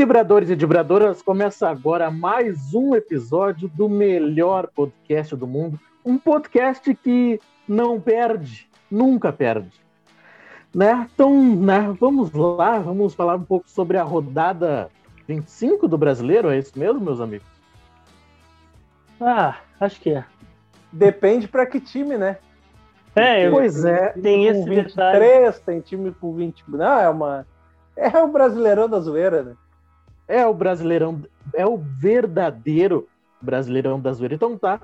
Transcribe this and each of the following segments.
Dibradores e Dibradoras, começa agora mais um episódio do melhor podcast do mundo. Um podcast que não perde, nunca perde. Né? Então, né, vamos lá, vamos falar um pouco sobre a rodada 25 do brasileiro, é isso mesmo, meus amigos? Ah, acho que é. Depende para que time, né? É, pois é. Tem esse 23, detalhe. tem time com 20. Não, é uma. É o brasileirão da zoeira, né? É o brasileirão, é o verdadeiro brasileirão da zoeira. Então tá,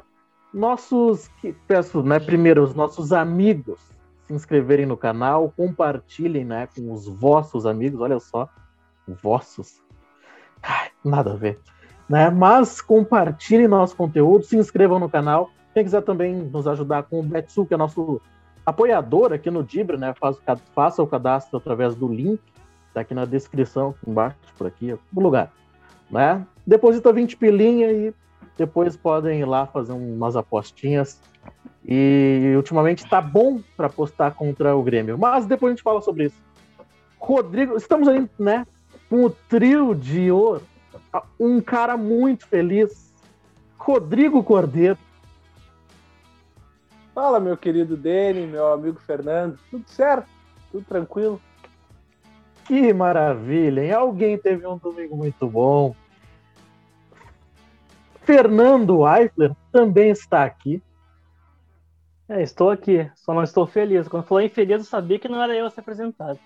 nossos, peço, né, primeiro os nossos amigos se inscreverem no canal, compartilhem, né, com os vossos amigos, olha só, vossos, Ai, nada a ver, né, mas compartilhem nosso conteúdo, se inscrevam no canal, quem quiser também nos ajudar com o Betsu, que é nosso apoiador aqui no Dibra, né, faz, faça o cadastro através do link tá aqui na descrição, embaixo, por aqui, no lugar, né? Deposita 20 pilinha e depois podem ir lá fazer umas apostinhas. E ultimamente tá bom para apostar contra o Grêmio, mas depois a gente fala sobre isso. Rodrigo, estamos aí, né, com o trio de ouro, um cara muito feliz, Rodrigo Cordeiro. Fala, meu querido Deni, meu amigo Fernando. Tudo certo? Tudo tranquilo? Que maravilha, hein? Alguém teve um domingo muito bom. Fernando Eifler também está aqui. É, estou aqui, só não estou feliz. Quando falou infeliz, eu sabia que não era eu a ser apresentado.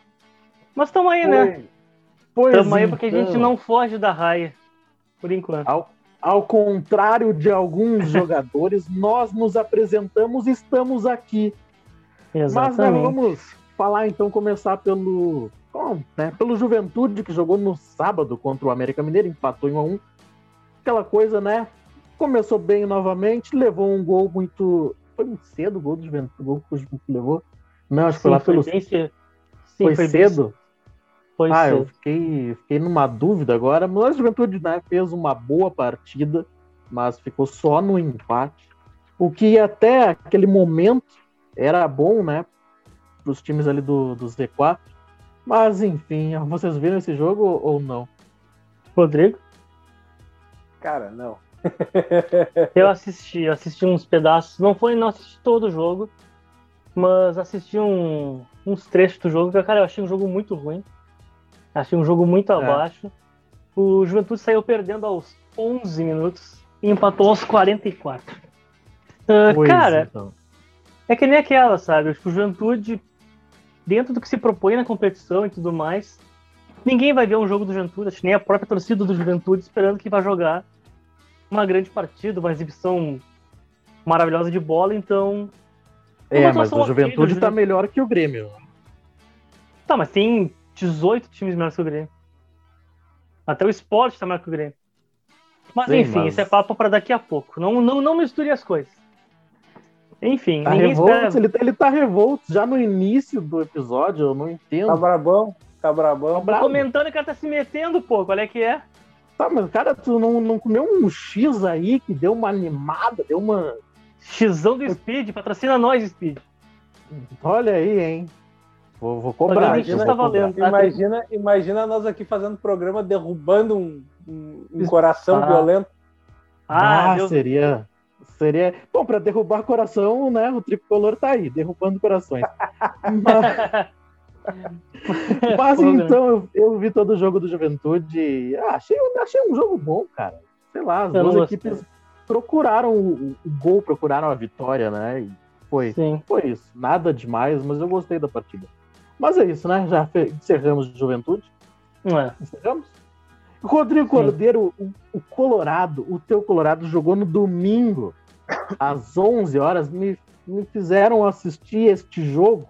Mas estamos aí, né? Pois Estamos aí porque a gente então, não foge da raia, por enquanto. Ao, ao contrário de alguns jogadores, nós nos apresentamos e estamos aqui. Mas né, Exatamente. vamos falar então, começar pelo, bom, né, pelo Juventude, que jogou no sábado contra o América Mineiro, empatou em 1 a 1 Aquela coisa, né? Começou bem novamente, levou um gol muito. Foi muito cedo o gol do Juventude, o gol que o Juventude levou. Não, acho que foi lá pelo. Sim, foi, bem cedo? Foi ah, eu cedo. fiquei, fiquei numa dúvida agora. Mas a Juventude né, fez uma boa partida, mas ficou só no empate. O que até aquele momento era bom, né? Para os times ali do, do Z4. Mas enfim, vocês viram esse jogo ou não? Rodrigo? Cara, não. Eu assisti, assisti uns pedaços. Não foi, não assisti todo o jogo, mas assisti um- uns trechos do jogo. que, Cara, eu achei um jogo muito ruim. Achei um jogo muito abaixo. O Juventude saiu perdendo aos 11 minutos e empatou aos 44. Ah, Pois, cara, então. é que nem aquela, sabe? Tipo, o Juventude, dentro do que se propõe na competição e tudo mais, ninguém vai ver um jogo do Juventude, nem a própria torcida do Juventude esperando que vai jogar uma grande partida, uma exibição maravilhosa de bola, então. É, mas o Juventude tá Juventude. melhor que o Grêmio. Tá, mas tem 18 times melhores que o Grêmio. Até o Sport tá melhor que o Grêmio. Mas Sim, enfim, mas- isso é papo para daqui a pouco. Não, não, não misture as coisas. Enfim, Tá ninguém revolto, espera. ele, tá- ele tá revolto já no início do episódio, eu não Tá entendo. brabão? Tá brabão? bravo. Comentando que o cara tá se metendo, pô. Qual é que é? Tá, mas cara, tu não, não comeu um X aí que deu uma animada, deu uma. Xizão do Speed, patrocina nós, Speed. Olha aí, hein? Vou, vou cobrar. Eu tá valendo. cobrar. Imagina, imagina nós aqui fazendo programa derrubando um, um- um coração Ah. violento. Ah, Deus- seria. Seria. Bom, pra derrubar coração, né? O tricolor tá aí, derrubando corações. mas mas então, eu, eu vi todo o jogo do Juventude. Ah, achei, achei um jogo bom, cara. Sei lá, as Eu duas gostei. equipes procuraram o, o gol, procuraram a vitória, né? E foi. Sim. Foi isso. Nada demais, mas eu gostei da partida. Mas é isso, né? Já encerramos de juventude. É. Encerramos? Rodrigo. Cordeiro, o, o Colorado, o teu Colorado jogou no domingo, às 11 horas. Me, me fizeram assistir este jogo.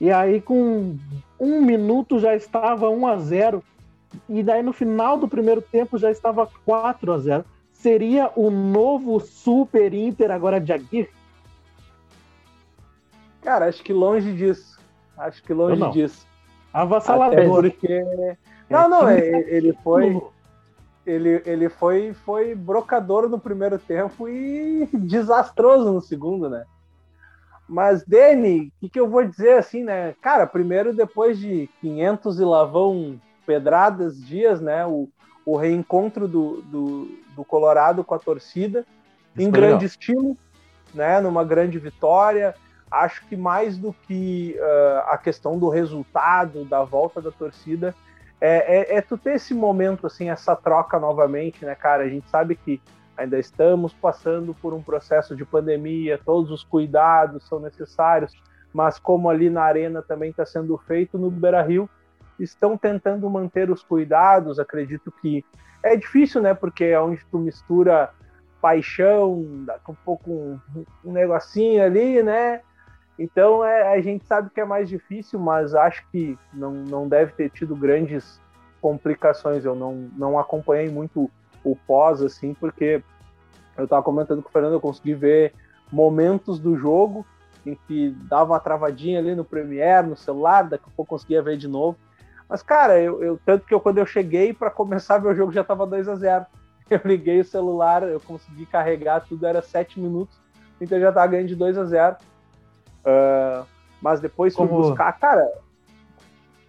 E aí, com um minuto, já estava 1 a 0 E daí, no final do primeiro tempo, já estava 4 a 0 Seria o novo Super Inter agora de Aguirre? Cara, acho que longe disso. Acho que longe disso. Até Avassalador. porque. Não, não, time é- ele foi. Ele, ele foi, foi brocador no primeiro tempo e desastroso no segundo, né? Mas, Dani, o que, que eu vou dizer assim, né? Cara, primeiro, depois de 500 e lavão pedradas dias, né? O, o reencontro do, do, do Colorado com a torcida Isso em grande legal. estilo, né? Numa grande vitória. Acho que mais do que uh, a questão do resultado, da volta da torcida, é, é, é tu ter esse momento, assim, essa troca novamente, né, cara? A gente sabe que ainda estamos passando por um processo de pandemia, todos os cuidados são necessários, mas como ali na arena também está sendo feito no Beira Rio, estão tentando manter os cuidados. Acredito que é difícil, né? Porque é onde tu mistura paixão, um pouco um, um negocinho ali, né? Então é, a gente sabe que é mais difícil, mas acho que não, não deve ter tido grandes complicações. Eu não, não acompanhei muito o pós, assim, porque eu estava comentando com o Fernando, eu consegui ver momentos do jogo em que dava uma travadinha ali no Premiere, no celular, daqui a pouco conseguia ver de novo. Mas, cara, eu, eu tanto que eu, quando eu cheguei para começar a ver o jogo já estava 2 a 0 Eu liguei o celular, eu consegui carregar, tudo era 7 minutos, então já estava ganhando de 2 a 0 uh, Mas depois fui como, buscar, cara.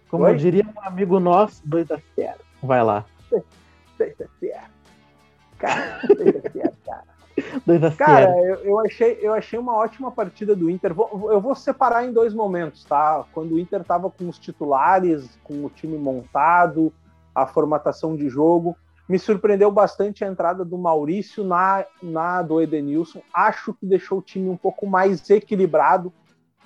Como Oi? diria um amigo nosso, 2 a 0 Vai lá. 2 a 0 Cara, 2 a 0 cara. Cara, eu, eu, achei, eu achei uma ótima partida do Inter. Vou, eu vou separar em dois momentos, tá? Quando o Inter estava com os titulares, com o time montado, a formatação de jogo. Me surpreendeu bastante a entrada do Maurício na, na do Edenilson. Acho que deixou o time um pouco mais equilibrado,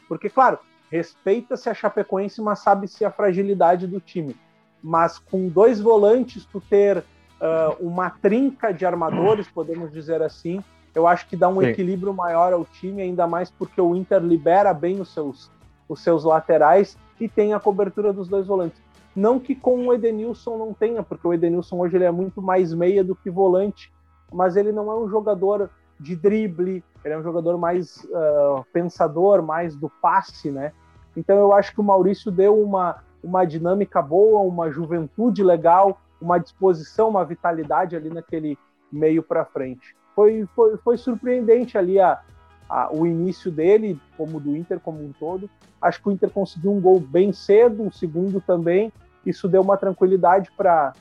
porque, claro, respeita-se a Chapecoense, mas sabe-se a fragilidade do time. Mas com dois volantes, tu ter uh, uma trinca de armadores, podemos dizer assim. Eu acho que dá um Sim. equilíbrio maior ao time, ainda mais porque o Inter libera bem os seus, os seus laterais e tem a cobertura dos dois volantes. Não que com o Edenilson não tenha, porque o Edenilson hoje ele é muito mais meia do que volante, mas ele não é um jogador de drible, ele é um jogador mais uh, pensador, mais do passe, né? Então eu acho que o Maurício deu uma, uma dinâmica boa, uma juventude legal, uma disposição, uma vitalidade ali naquele meio para frente. Foi, foi, foi surpreendente ali a, a, o início dele, como do Inter como um todo. Acho que o Inter conseguiu um gol bem cedo, um segundo também. Isso deu uma tranquilidade para.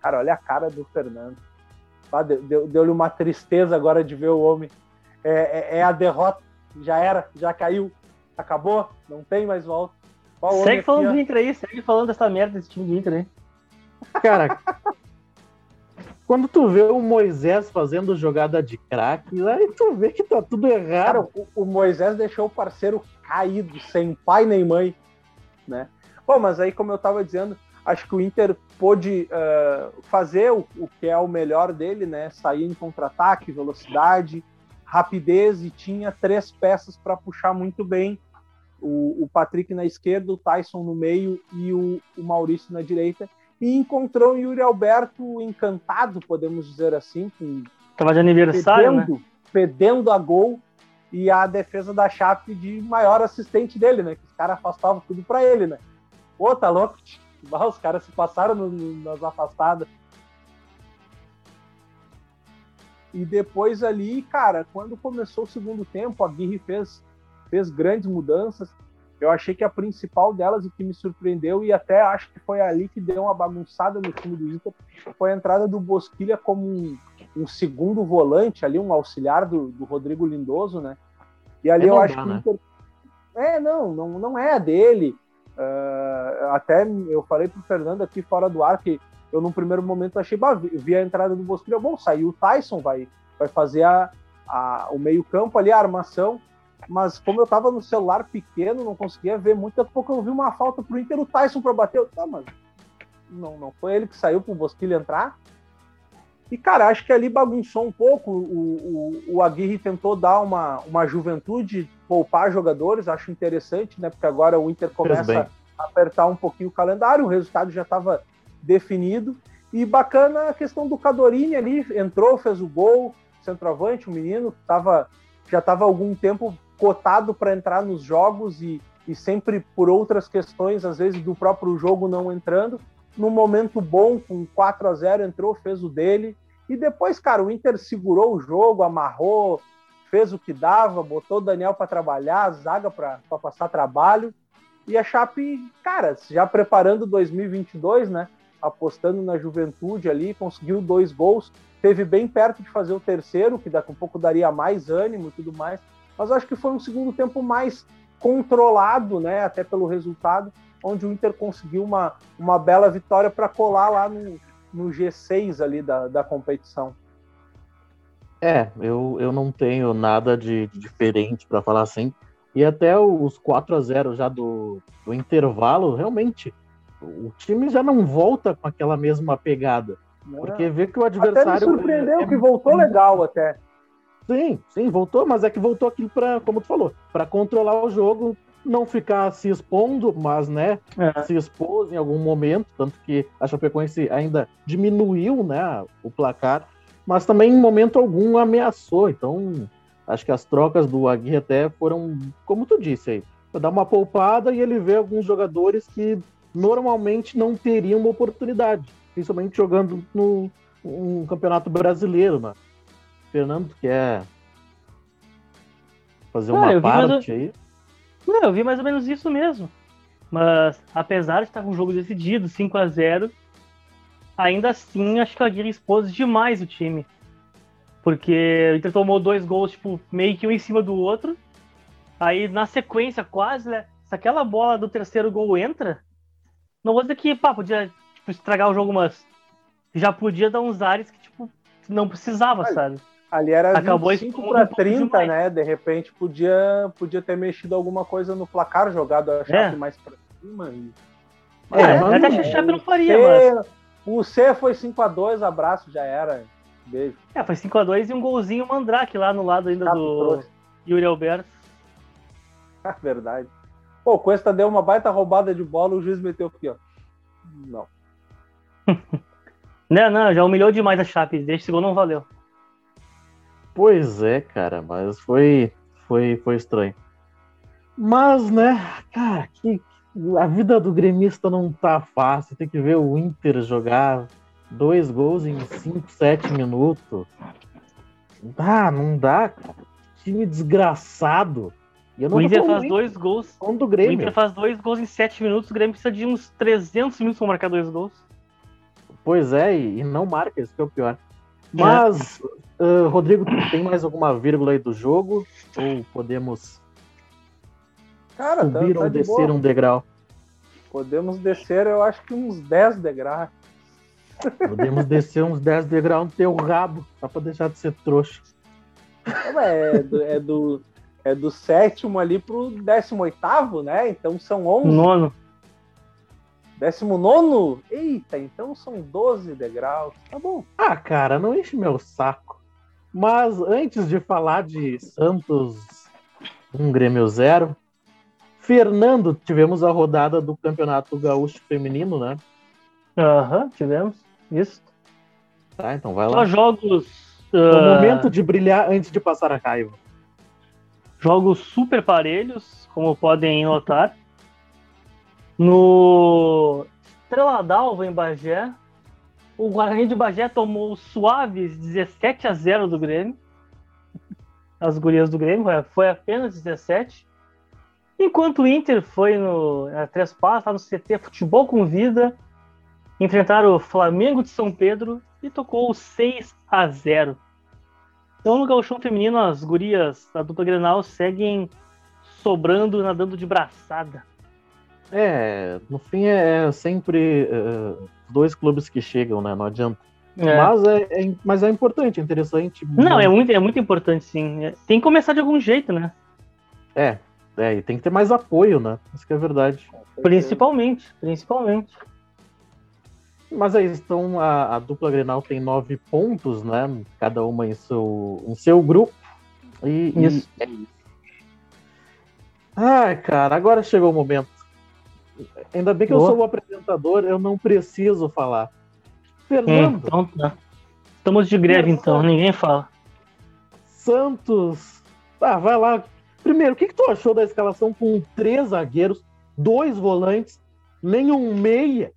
Cara, olha a cara do Fernando. Ah, Deu-lhe deu uma tristeza agora de ver o homem. É, é, é, a derrota, já era, já caiu, acabou, não tem mais volta. segue falando aqui, do Inter aí, segue falando dessa merda desse time do Inter aí. Cara, quando tu vê o Moisés fazendo jogada de craque, aí tu vê que tá tudo errado. Cara, o, o, Moisés deixou o parceiro caído, sem pai nem mãe, né? Bom, mas aí, como eu tava dizendo, acho que o Inter pôde uh, fazer o, o, que é o melhor dele, né? Sair em contra-ataque, velocidade, rapidez e tinha três peças para puxar muito bem. O, o, Patrick na esquerda, o Tyson no meio e o, o Maurício na direita e encontrou o Yuri Alberto encantado, podemos dizer assim. Com, Tava de aniversário, pedendo, né? Pedendo a gol e a defesa da Chape de maior assistente dele, né? Que os caras afastavam tudo para ele, né? Pô, tá louco? Os caras se passaram no, no, nas afastadas. E depois ali, cara, quando começou o segundo tempo, a Guirre fez, fez grandes mudanças. Eu achei que a principal delas, o que me surpreendeu, e até acho que foi ali que deu uma bagunçada no time do Inter, foi a entrada do Bosquilha como um, um segundo volante, ali, um auxiliar do, do Rodrigo Lindoso, né? E ali é eu acho dá, que o né? Inter. É, não, não, não é a dele. Uh, até eu falei pro Fernando aqui fora do ar que eu, num primeiro momento, achei, bah, vi a entrada do Bosquilha, bom, saiu o Tyson, vai, vai fazer a, a, o meio-campo ali, a armação mas como eu tava no celular pequeno, não conseguia ver muito, daqui a pouco eu vi uma falta pro Inter, o Tyson para bater. Tá, mas não, não foi ele que saiu pro Bosquilha entrar? E, cara, acho que ali bagunçou um pouco. O, o, o Aguirre tentou dar uma, uma juventude, poupar jogadores, acho interessante, né? Porque agora o Inter começa a apertar um pouquinho o calendário, o resultado já estava definido. E bacana a questão do Cadorini ali, entrou, fez o gol, centroavante, o menino, tava, já estava algum tempo cotado para entrar nos jogos e, e sempre por outras questões, às vezes do próprio jogo não entrando. No momento bom, com 4 a 0 entrou, fez o dele. E depois, cara, o Inter segurou o jogo, amarrou, fez o que dava, botou o Daniel para trabalhar, a zaga para passar trabalho. E a Chape, cara, já preparando 2022, né? apostando na juventude ali, conseguiu dois gols, teve bem perto de fazer o terceiro, que daqui a pouco daria mais ânimo e tudo mais. Mas acho que foi um segundo tempo mais controlado, né, até pelo resultado, onde o Inter conseguiu uma, uma bela vitória para colar lá no, no G6 ali da, da competição. É, eu, eu não tenho nada de, de diferente para falar assim. E até os 4 a 0 já do, do intervalo, realmente, o time já não volta com aquela mesma pegada. Porque vê que o adversário. Até me surpreendeu é, que voltou legal até. Sim, sim, voltou, mas é que voltou aqui para, como tu falou, para controlar o jogo, não ficar se expondo, mas né, é. se expôs em algum momento, tanto que a Chapecoense ainda diminuiu, né, o placar, mas também em momento algum ameaçou. Então, acho que as trocas do Aguirre até foram, como tu disse aí, para dar uma poupada e ele vê alguns jogadores que normalmente não teriam uma oportunidade, principalmente jogando no um campeonato brasileiro, né? Fernando quer fazer uma ah, parte aí? Não, eu vi mais ou menos isso mesmo. Mas apesar de estar com o jogo decidido, 5 a 0 ainda assim acho que a Aguirre expôs demais o time. Porque o Inter tomou dois gols, tipo, meio que um em cima do outro. Aí na sequência, quase, né? Se aquela bola do terceiro gol entra, não vou dizer que, pá, podia tipo, estragar o jogo, mas já podia dar uns ares que, tipo, não precisava, sabe? Ali era Acabou 25 para 30, né? De repente podia, podia ter mexido alguma coisa no placar, jogado a chave é. mais para cima. E... É, é, até a chave não faria, C, mas... O C foi 5 a 2 abraço, já era. Beijo. É, foi 5 a 2 e um golzinho Mandrake lá no lado ainda Chato do trouxe. Yuri Alberto. Verdade. Pô, o Cuesta deu uma baita roubada de bola, o juiz meteu aqui, ó. Não. não, não, já humilhou demais a Chape. Deixa esse gol não valeu. Pois é, cara, mas foi, foi, foi estranho. Mas, né, cara, que, a vida do gremista não tá fácil. Tem que ver o Inter jogar dois gols em 5, 7 minutos. Ah, não dá, cara. Time desgraçado. o Inter faz dois gols. Do Grêmio. O Inter faz dois gols em 7 minutos. O Grêmio precisa de uns 300 minutos para marcar dois gols. Pois é, e, não marca, isso que é o pior. Mas é. Uh, Rodrigo, tem mais alguma vírgula aí do jogo? Ou podemos Cara, tá- subir tá, tá ou descer boa. um degrau? Podemos descer, eu acho que uns 10 degraus. Podemos descer uns 10 degraus no teu rabo, só pra deixar de ser trouxa. É do, é do, é do sétimo ali pro décimo oitavo, né? Então são 11. Nono. Décimo nono? Eita, então são 12 degraus. Tá bom. Ah, cara, não enche meu saco. Mas antes de falar de Santos um Grêmio zero, Fernando, tivemos a rodada do Campeonato Gaúcho Feminino, né? Aham, uhum, tivemos. Isso. Tá, então vai lá. Só jogos. Uh... É momento de brilhar antes de passar a raiva. Jogos super parelhos, como podem notar. No Estrela d'Alva, em Bagé, o Guarani de Bagé tomou suaves 17 a 0 do Grêmio. As gurias do Grêmio, foi apenas 17. Enquanto o Inter foi no a Três Passos, lá no CT Futebol com Vida, enfrentaram o Flamengo de São Pedro e tocou 6 a 0. Então no gauchão feminino as gurias da dupla Grenal seguem sobrando, nadando de braçada. É, no fim é, é sempre uh, dois clubes que chegam, né? Não adianta. É. Mas, é, é, mas é importante, é interessante. Não, é muito, é muito importante, sim. É, tem que começar de algum jeito, né? É, é, e tem que ter mais apoio, né? Isso que é verdade. Principalmente, principalmente. Mas aí, então, a, a, dupla Grenal tem nove pontos, né? Cada uma em seu, em seu grupo. E, isso. E... É Ai, cara, agora chegou o momento. Ainda bem que Boa. eu sou o apresentador, eu não preciso falar. Fernando. então tá. Estamos de greve então, ninguém fala. Santos. Ah, vai lá. Primeiro, o que, que tu achou da escalação com três zagueiros, dois volantes, nenhum meia?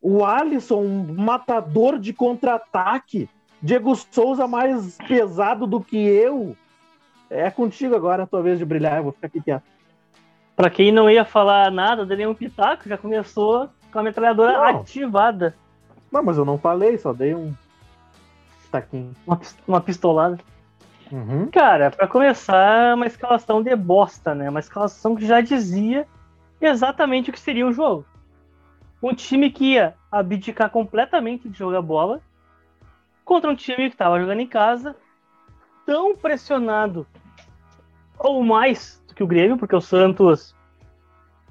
O Alisson, um matador de contra-ataque. Diego Souza mais pesado do que eu. É contigo agora a tua vez de brilhar, eu vou ficar aqui quieto. Para quem não ia falar nada, de nenhum pitaco, já começou com a metralhadora não. ativada. Não, mas eu não falei, só dei um taquinho. Uma, uma pistolada. Uhum. Cara, para começar, uma escalação de bosta, né? Uma escalação que já dizia exatamente o que seria o jogo. Um time que ia abdicar completamente de jogar bola contra um time que estava jogando em casa, tão pressionado ou mais que o Grêmio, porque o Santos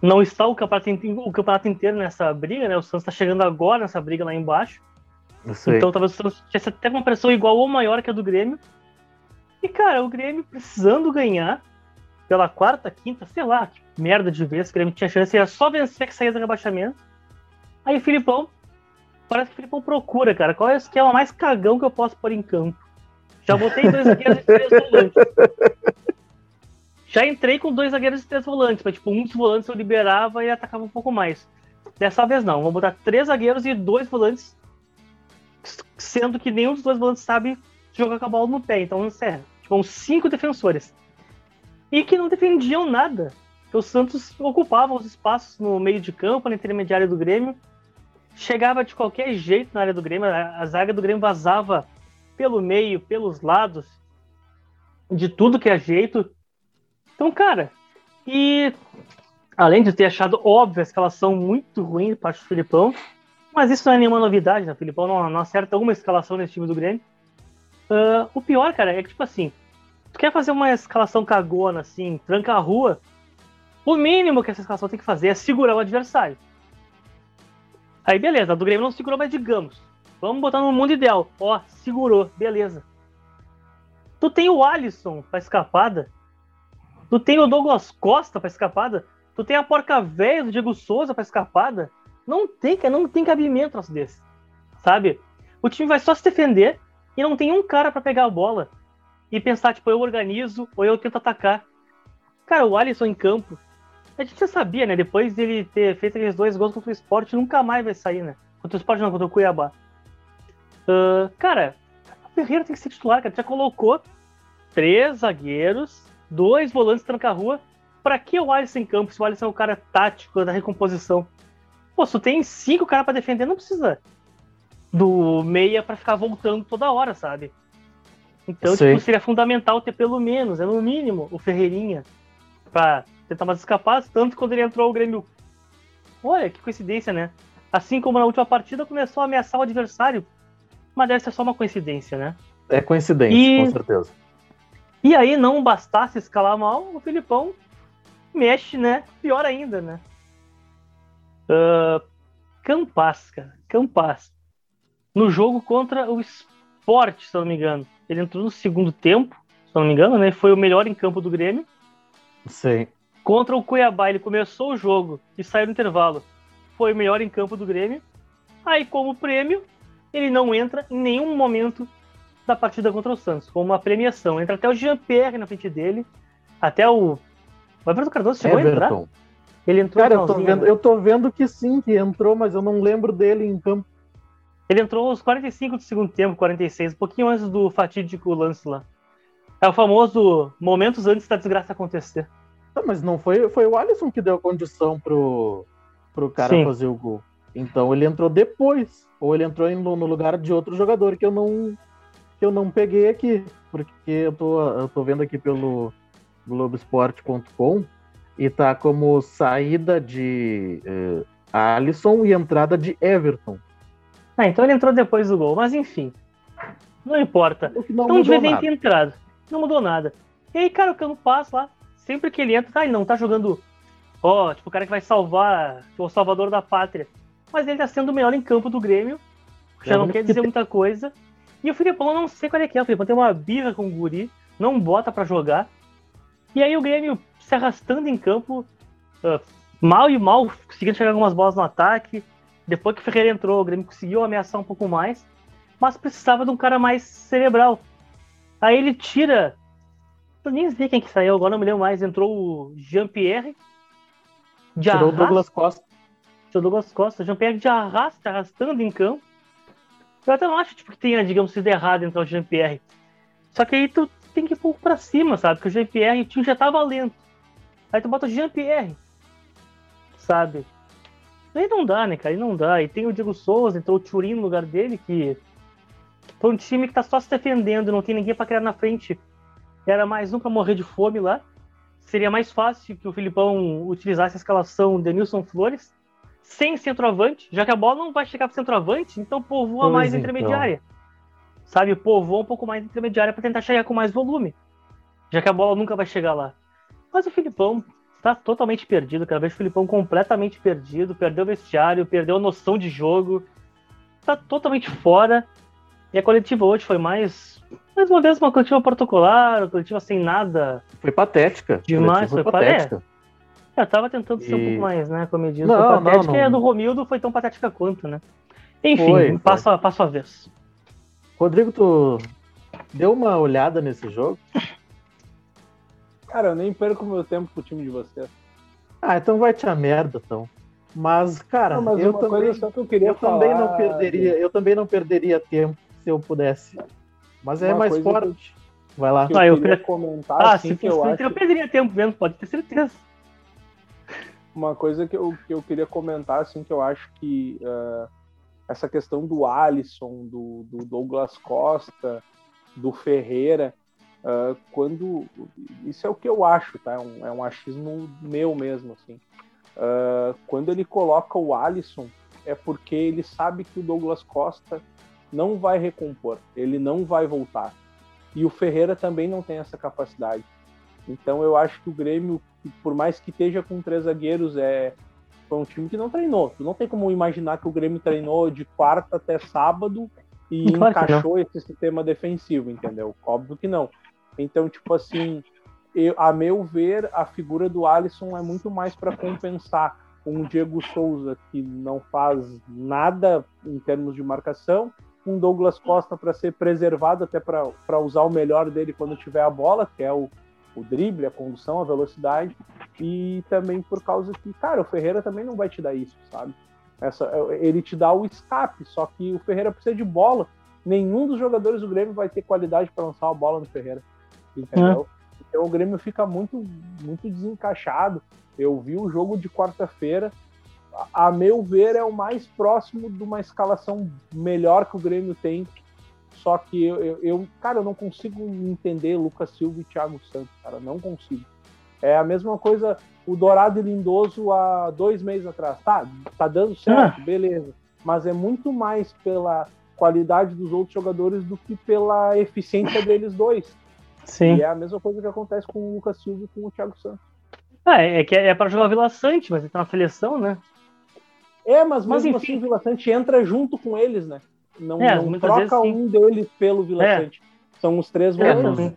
não está o campeonato, o campeonato inteiro nessa briga, né? O Santos está chegando agora nessa briga lá embaixo. Então talvez o Santos tivesse até uma pressão igual ou maior que a do Grêmio. E, cara, o Grêmio precisando ganhar pela quarta, quinta, sei lá, que merda de vez, o Grêmio tinha chance, era só vencer que saía do rebaixamento. Aí o Filipão, parece que o Filipão procura, cara, qual é o esquema mais cagão que eu posso pôr em campo? Já botei dois zagueiros e três volantes. Já entrei com dois zagueiros e três volantes, mas tipo, um dos volantes eu liberava e atacava um pouco mais. Dessa vez não, vou botar três zagueiros e dois volantes, sendo que nenhum dos dois volantes sabe jogar com a bola no pé, então encerra. Tipo, uns cinco defensores. E que não defendiam nada. O Santos ocupava os espaços no meio de campo, na intermediária do Grêmio. Chegava de qualquer jeito na área do Grêmio. A zaga do Grêmio vazava pelo meio, pelos lados, de tudo que é jeito. Então, cara, e além de ter achado óbvio a escalação muito ruim de parte do Filipão, mas isso não é nenhuma novidade, né? O Filipão não, não acerta uma escalação nesse time do Grêmio. Uh, o pior, cara, é que, tipo assim, tu quer fazer uma escalação cagona, assim, tranca a rua, o mínimo que essa escalação tem que fazer é segurar o adversário. Aí, beleza, a do Grêmio não segurou, mas digamos, vamos botar no mundo ideal. Ó, segurou, beleza. Tu tem o Alisson pra escapada, tu tem o Douglas Costa pra escapada, tu tem a porca velha do Diego Souza pra escapada. Não tem, não tem cabimento desse, sabe? O time vai só se defender e não tem um cara para pegar a bola e pensar, tipo, eu organizo ou eu tento atacar. Cara, o Alisson em campo, a gente já sabia, né? Depois dele ter feito aqueles dois gols contra o esporte, nunca mais vai sair, né? Contra o esporte não, contra o Cuiabá. Uh, cara, o Ferreira tem que ser titular, cara. Já colocou três zagueiros, dois volantes tranca-rua. Pra que o Alisson em campo se o Alisson é o cara tático da recomposição? Pô, se tu tem cinco caras pra defender, não precisa do meia para ficar voltando toda hora, sabe? Então, tipo, seria fundamental ter pelo menos, é no mínimo, o Ferreirinha para tentar mais escapar, tanto quando ele entrou o Grêmio. Olha, que coincidência, né? Assim como na última partida começou a ameaçar o adversário, mas deve ser só uma coincidência, né? É coincidência, e... com certeza. E aí, não bastasse escalar mal, o Filipão mexe, né? Pior ainda, né? Uh, Campas, cara. Campas no jogo contra o Sport, se eu não me engano. Ele entrou no segundo tempo, se eu não me engano, né? Foi o melhor em campo do Grêmio. Sim. Contra o Cuiabá, ele começou o jogo e saiu no intervalo. Foi o melhor em campo do Grêmio. Aí, como prêmio, ele não entra em nenhum momento da partida contra o Santos, como uma premiação. Entra até o Jean-Pierre na frente dele, até o. O Everton Cardoso chegou Everton. a entrar. Ele entrou Cara, eu tô, vendo, né? eu tô vendo que sim, que entrou, mas eu não lembro dele em campo. Ele entrou aos 45 do segundo tempo, 46, um pouquinho antes do fatídico lance lá. É o famoso momentos antes da desgraça acontecer. Tá, mas não foi, foi o Alisson que deu a condição pro, pro cara Sim. fazer o gol. Então ele entrou depois. Ou ele entrou no lugar de outro jogador que eu não que eu não peguei aqui. Porque eu tô, eu tô vendo aqui pelo Globoesporte.com e tá como saída de uh, Alisson e entrada de Everton. Ah, então ele entrou depois do gol, mas enfim. Não importa. Não então devia ter entrado. Não mudou nada. E aí, cara, o Cano passa lá. Sempre que ele entra, tá, não tá jogando. Ó, oh, tipo, o cara que vai salvar, o salvador da pátria. Mas ele tá sendo o melhor em campo do Grêmio. Já é, não quer dizer muita coisa. E o Filipão, não sei qual é que é. O Filipão tem uma birra com o Guri, não bota para jogar. E aí o Grêmio se arrastando em campo, uh, mal e mal, conseguindo chegar algumas bolas no ataque. Depois que o Ferreira entrou, o Grêmio conseguiu ameaçar um pouco mais, mas precisava de um cara mais cerebral. Aí ele tira. Eu nem sei quem que saiu, agora não me lembro mais. Entrou o Jean-Pierre. Tirou o Douglas Costa. Tirou o Douglas Costa. Jean-Pierre de arrasta, arrastando em campo. Eu até não acho tipo, que tenha, digamos, sido errado entrar o Jean-Pierre. Só que aí tu tem que ir um pouco pra cima, sabe? Porque o Jean-Pierre, o time já tava lento. Aí tu bota o Jean-Pierre. Sabe? Aí não dá, né, cara? Aí não dá. E tem o Diego Souza, entrou o Turin no lugar dele, que foi um time que tá só se defendendo, não tem ninguém para criar na frente. Era mais um para morrer de fome lá. Seria mais fácil que o Filipão utilizasse a escalação de Nilson Flores sem centroavante, já que a bola não vai chegar para centroavante, então povoa pois mais então. intermediária. Sabe, povoa um pouco mais intermediária para tentar chegar com mais volume, já que a bola nunca vai chegar lá. Mas o Filipão tá totalmente perdido, cara. Vejo o Filipão completamente perdido, perdeu o vestiário, perdeu a noção de jogo, tá totalmente fora. E a coletiva hoje foi mais. Mais uma vez, uma coletiva protocolar, uma coletiva sem nada. Foi patética. Demais, foi, foi patética. É, eu tava tentando ser e... um pouco mais, né, comedido. Não, patética não, não. e a do Romildo foi tão patética quanto, né? Enfim, foi, passo, A, passo a vez. Rodrigo, tu deu uma olhada nesse jogo? Cara, eu nem perco meu tempo com o time de vocês. Ah, então vai te a merda, então. Mas, cara, não, mas eu também, eu, eu também não perderia, eu também não perderia tempo se eu pudesse. Mas é mais forte. Eu, Vai lá. Que eu, ah, eu queria comentar. Ah, assim, se que eu, acho... eu perderia tempo mesmo, pode ter certeza. Uma coisa que eu, que eu queria comentar, assim, que eu acho que uh, essa questão do Alisson, do, do, Douglas Costa, do Ferreira, uh, quando. Isso é o que eu acho, tá? É um, é um achismo meu mesmo, assim. Uh, quando ele coloca o Alisson, é porque ele sabe que o Douglas Costa não vai recompor, ele não vai voltar. E o Ferreira também não tem essa capacidade. Então eu acho que o Grêmio, por mais que esteja com três zagueiros, é foi um time que não treinou. Tu não tem como imaginar que o Grêmio treinou de quarta até sábado e claro encaixou esse sistema defensivo, entendeu? Óbvio que não. Então, tipo assim, eu, a meu ver, a figura do Alisson é muito mais para compensar um Diego Souza que não faz nada em termos de marcação com Douglas Costa para ser preservado, até para usar o melhor dele quando tiver a bola, que é o, o drible, a condução, a velocidade, e também por causa que, cara, o Ferreira também não vai te dar isso, sabe? Essa, ele te dá o escape, só que o Ferreira precisa de bola. Nenhum dos jogadores do Grêmio vai ter qualidade para lançar a bola no Ferreira, entendeu? É. Então o Grêmio fica muito, muito desencaixado. Eu vi o jogo de quarta-feira, a meu ver, é o mais próximo de uma escalação melhor que o Grêmio tem. Só que eu, eu, cara, eu não consigo entender Lucas Silva e Thiago Santos, cara, não consigo. É a mesma coisa o Dourado e Lindoso há dois meses atrás. Tá, tá dando certo, ah. beleza. Mas é muito mais pela qualidade dos outros jogadores do que pela eficiência deles dois. Sim. E é a mesma coisa que acontece com o Lucas Silva e com o Thiago Santos. Ah, é que é, é para jogar Vila Sante, mas ele tá na seleção, né? É, mas, mas mesmo enfim. assim o Vila Sante entra junto com eles, né? Não, é, não troca vezes, um deles pelo Vila é. Sante. São os três é, volantes.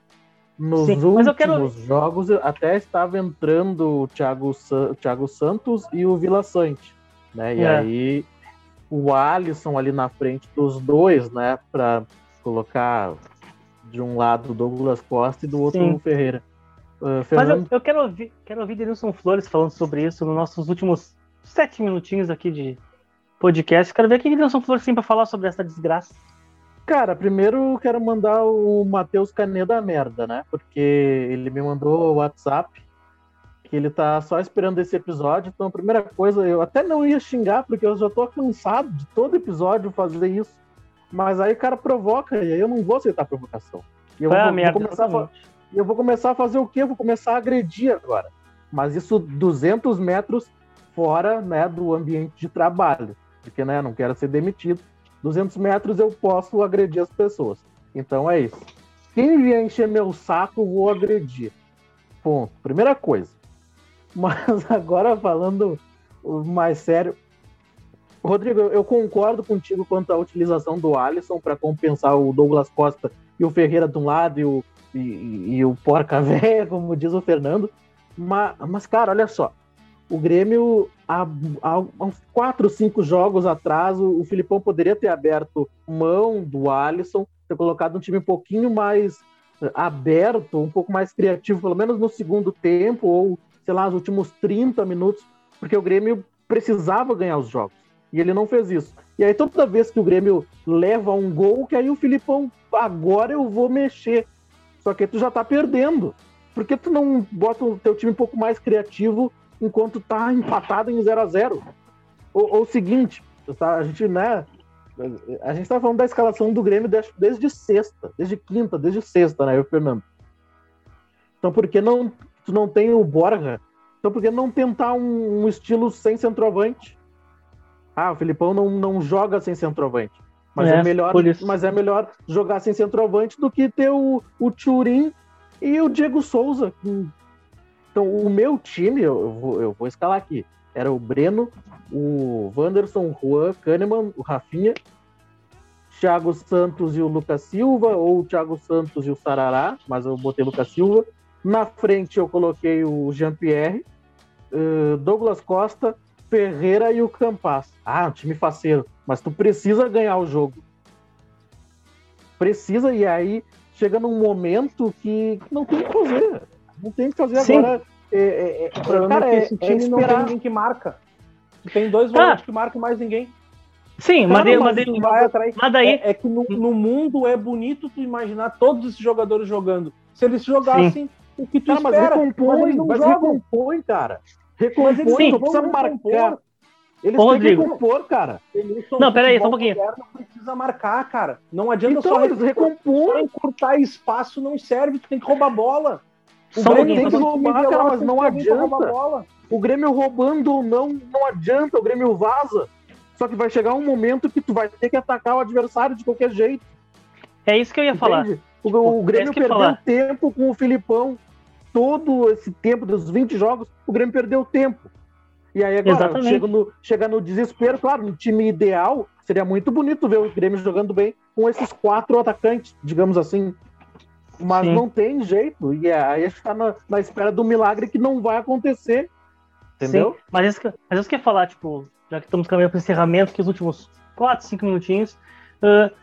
Nos sim, últimos quero... jogos até estava entrando o Thiago, Sa Thiago Santos e o Vila Sante, né? E é. aí o Alisson ali na frente dos dois, né? Para colocar de um lado o Douglas Costa e do outro sim. o Ferreira. Uh, Mas eu, eu, quero ouvir, quero ouvir Denilson Flores falando sobre isso nos nossos últimos sete minutinhos aqui de podcast. Quero ver o que Nelson Flores tem para falar sobre essa desgraça. Cara, primeiro quero mandar o Matheus Caneda da merda, né? Porque ele me mandou o WhatsApp que ele tá só esperando esse episódio. Então, a primeira coisa, eu até não ia xingar, porque eu já tô cansado de todo episódio fazer isso. Mas aí o cara provoca, e aí eu não vou aceitar a provocação. E eu, vou, vou começar a, eu vou começar a fazer o quê? Eu vou começar a agredir agora. Mas isso 200 metros fora né, do ambiente de trabalho, porque né, não quero ser demitido. 200 metros eu posso agredir as pessoas. Então é isso. Quem vier encher meu saco, vou agredir. Ponto. Primeira coisa. Mas agora falando mais sério. Rodrigo, eu concordo contigo quanto à utilização do Alisson para compensar o Douglas Costa e o Ferreira de um lado e o, e, e o Porca Véia, como diz o Fernando. Mas, mas, cara, olha só o Grêmio, há, há uns quatro, cinco jogos atrás, o, o Filipão poderia ter aberto mão do Alisson, ter colocado um time um pouquinho mais eh, aberto, um pouco mais criativo, pelo menos no segundo tempo, ou, sei lá, nos últimos 30 minutos, porque o Grêmio precisava ganhar os jogos. E ele não fez isso. E aí, toda vez que o Grêmio leva um gol, que aí o Filipão, agora eu vou mexer. Só que tu já tá perdendo. Por que tu não bota o teu time um pouco mais criativo enquanto tá empatado em 0 a 0 o, o seguinte, tá, a gente, né? A gente tá falando da escalação do Grêmio desde, desde sexta, desde quinta, desde sexta, né, eu, Fernando? Então por que não, tu não tem o Borja? Então por que não tentar um, um estilo sem centroavante? Ah, o Filipão não, não joga sem centroavante. Mas é, é melhor, mas é melhor jogar sem centroavante do que ter o, o Turim e o Diego Souza. Então, o meu time, eu vou, eu vou escalar aqui. Era o Breno, o Wanderson, o Juan, Kahneman, o Rafinha, Thiago Santos e o Lucas Silva, ou o Thiago Santos e o Sarará, mas eu botei Lucas Silva. Na frente eu coloquei o Jean-Pierre, uh, Douglas Costa, Ferreira e o Campas. Ah, um time faceiro. Mas tu precisa ganhar o jogo. Precisa, e aí chega num momento que não tem o que fazer. Não tem o que fazer Sim. agora. É, é, é, o problema cara, é que esse é time não tem ninguém que marca. Tem dois tá. volantes que marcam mais ninguém. Sim, mas, daí, mas, daí, vai atrás. mas daí... É, é que no, no, mundo é bonito tu imaginar todos esses jogadores jogando. Se eles jogassem Sim. o que tu cara, espera, mas recompõe, mas, mas recompõe, cara. Recompõe, mas eles não precisa marcar. Eles Ô, têm Rodrigo. que recompor, cara. Não, peraí, só um pouquinho. Não precisa marcar, cara. Não adianta então, só eles recompor. encurtar espaço não serve, tu tem que roubar bola. O só Grêmio tem que roubar, cara, mas não adianta. O Grêmio roubando ou não, não adianta. O Grêmio vaza. Só que vai chegar um momento que tu vai ter que atacar o adversário de qualquer jeito. É isso que eu ia Entende? falar. O, o é Grêmio é perdeu falar. tempo com o Filipão. Todo esse tempo dos 20 jogos, o Grêmio perdeu tempo. E aí agora chega no, chega no desespero, claro, no time ideal, seria muito bonito ver o Grêmio jogando bem com esses quatro atacantes, digamos assim. Mas Sim. não tem jeito. E aí a gente tá na, na, espera do milagre que não vai acontecer. Entendeu? Sim. Mas isso, mas isso que eu ia falar, tipo, já que estamos caminhando para o encerramento, que os últimos 4, 5 minutinhos. Uh,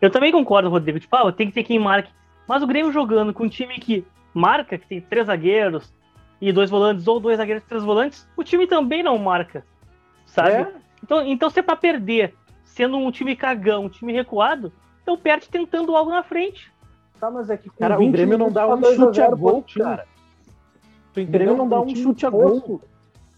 eu também concordo, Rodrigo. Tipo, ah, tem que ter quem marque. Mas o Grêmio jogando com um time que marca, que tem três zagueiros, e dois volantes, ou dois zagueiros e três volantes, o time também não marca. Sabe? É. Então, então, se é pra perder, sendo um time cagão, um time recuado, então perde tentando algo na frente. Tá, mas é que cara, o Grêmio não dá um chute a gol, cara. O Grêmio não dá um chute a gol.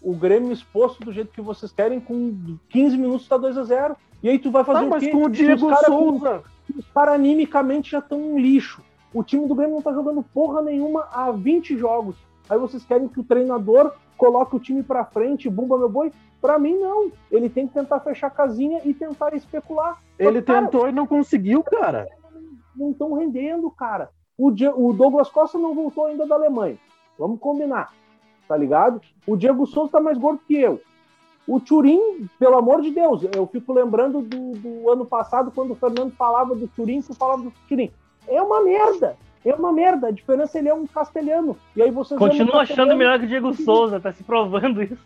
O Grêmio exposto do jeito que vocês querem, com 15 minutos tá 2 a 0 E aí tu vai fazer tá, o mas quê? com o Diego os Souza. Os caras animicamente já estão um lixo. O time do Grêmio não tá jogando porra nenhuma há 20 jogos. Aí vocês querem que o treinador coloque o time para frente, bumba meu boi? Para mim não. Ele tem que tentar fechar a casinha e tentar especular. Ele cara, tentou e não conseguiu, cara. Não estão rendendo, cara. O, o Douglas Costa não voltou ainda da Alemanha. Vamos combinar, tá ligado? O Diego Souza tá mais gordo que eu. O Turim, pelo amor de Deus, eu fico lembrando do, do ano passado, quando o Fernando falava do Turim, tu falava do Turim. É uma merda. É uma merda. A diferença é ele é um castelhano. E aí vocês Continua achando melhor que o Diego Souza, tá se provando isso.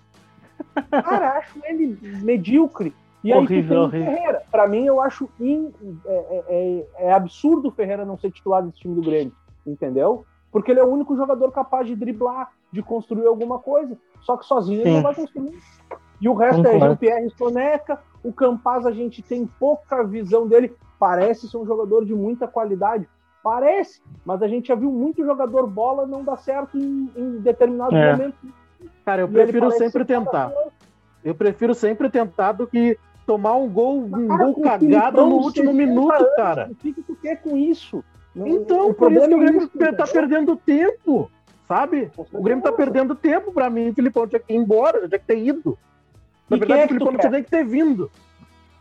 Cara, acho ele medíocre. E horrível, aí tu tem o Ferreira. Pra mim, eu acho in, é, é, é, é, absurdo o Ferreira não ser titular desse time do Grêmio. Entendeu? Porque ele é o único jogador capaz de driblar, de construir alguma coisa. Só que sozinho Sim. ele não vai construir. E o resto é Jean-Pierre Soneca. O Campaz, a gente tem pouca visão dele. Parece ser um jogador de muita qualidade. Parece, mas a gente já viu muito jogador bola não dar certo em, em determinados é. momentos. Cara, eu e prefiro sempre tentar. Eu prefiro sempre tentar do que tomar um gol, um cara, gol cagado no último minuto, anos, cara. O que, que tu quer com isso? Então, o por isso que o Grêmio é tá perdendo tempo, sabe? O Grêmio tá perdendo tempo pra mim. O Filipão tinha que ir embora, tinha que ter ido. Na e verdade, é o Filipão tinha que ter vindo.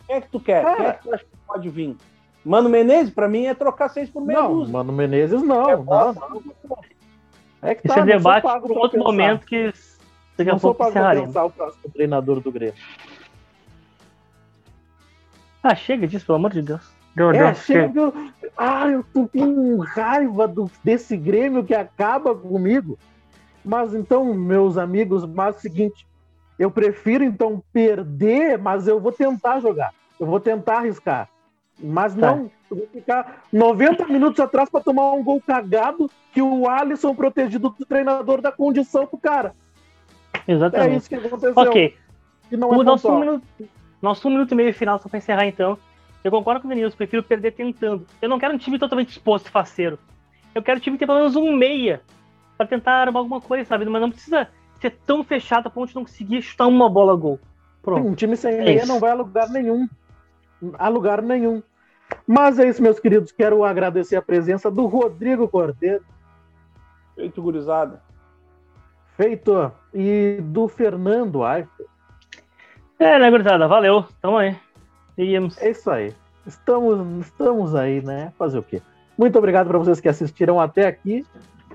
Quem é que tu quer? Cara, quem é que tu acha que pode vir? Mano Menezes, pra mim, é trocar seis por meia Não, dúzia. Mano Menezes, não. É, não, não. É que tá, Esse debate outro pensar. momento que daqui a não pouco encerraremos. o próximo treinador do Grêmio. Ah, chega disso, pelo amor de Deus. Deus, é, chega. Ah, eu tô com raiva do, desse Grêmio que acaba comigo. Mas então, meus amigos, mas é o seguinte, eu prefiro então perder, mas eu vou tentar jogar. Eu vou tentar arriscar. Mas tá. não, eu vou ficar 90 minutos atrás para tomar um gol cagado que o Alisson, protegido do treinador, dá condição pro cara. Exatamente. É isso que aconteceu. Ok. E não o é nosso, um minuto, nosso um minuto e meio final, só para encerrar então. Eu concordo com o Denilson, prefiro perder tentando. Eu não quero um time totalmente exposto e faceiro. Eu quero um time que tenha pelo menos um meia para tentar armar alguma coisa, sabe? Mas não precisa ser tão fechado a ponto de não conseguir chutar uma bola a gol. Pronto. Um time sem é meia não vai a lugar nenhum. A lugar nenhum. Mas é isso, meus queridos. Quero agradecer a presença do Rodrigo Cordeiro. Feito, gurizada. Feito. E do Fernando Aifel. É, né, gurizada? Valeu. Tamo aí. Seguimos. É isso aí. Estamos, estamos aí, né? Fazer o quê? Muito obrigado para vocês que assistiram até aqui.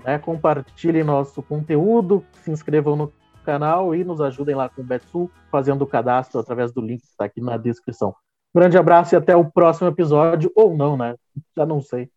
Né? Compartilhem nosso conteúdo, se inscrevam no canal e nos ajudem lá com o Betsul, fazendo o cadastro através do link que está aqui na descrição. Grande abraço e até o próximo episódio, ou não, né? Já não sei.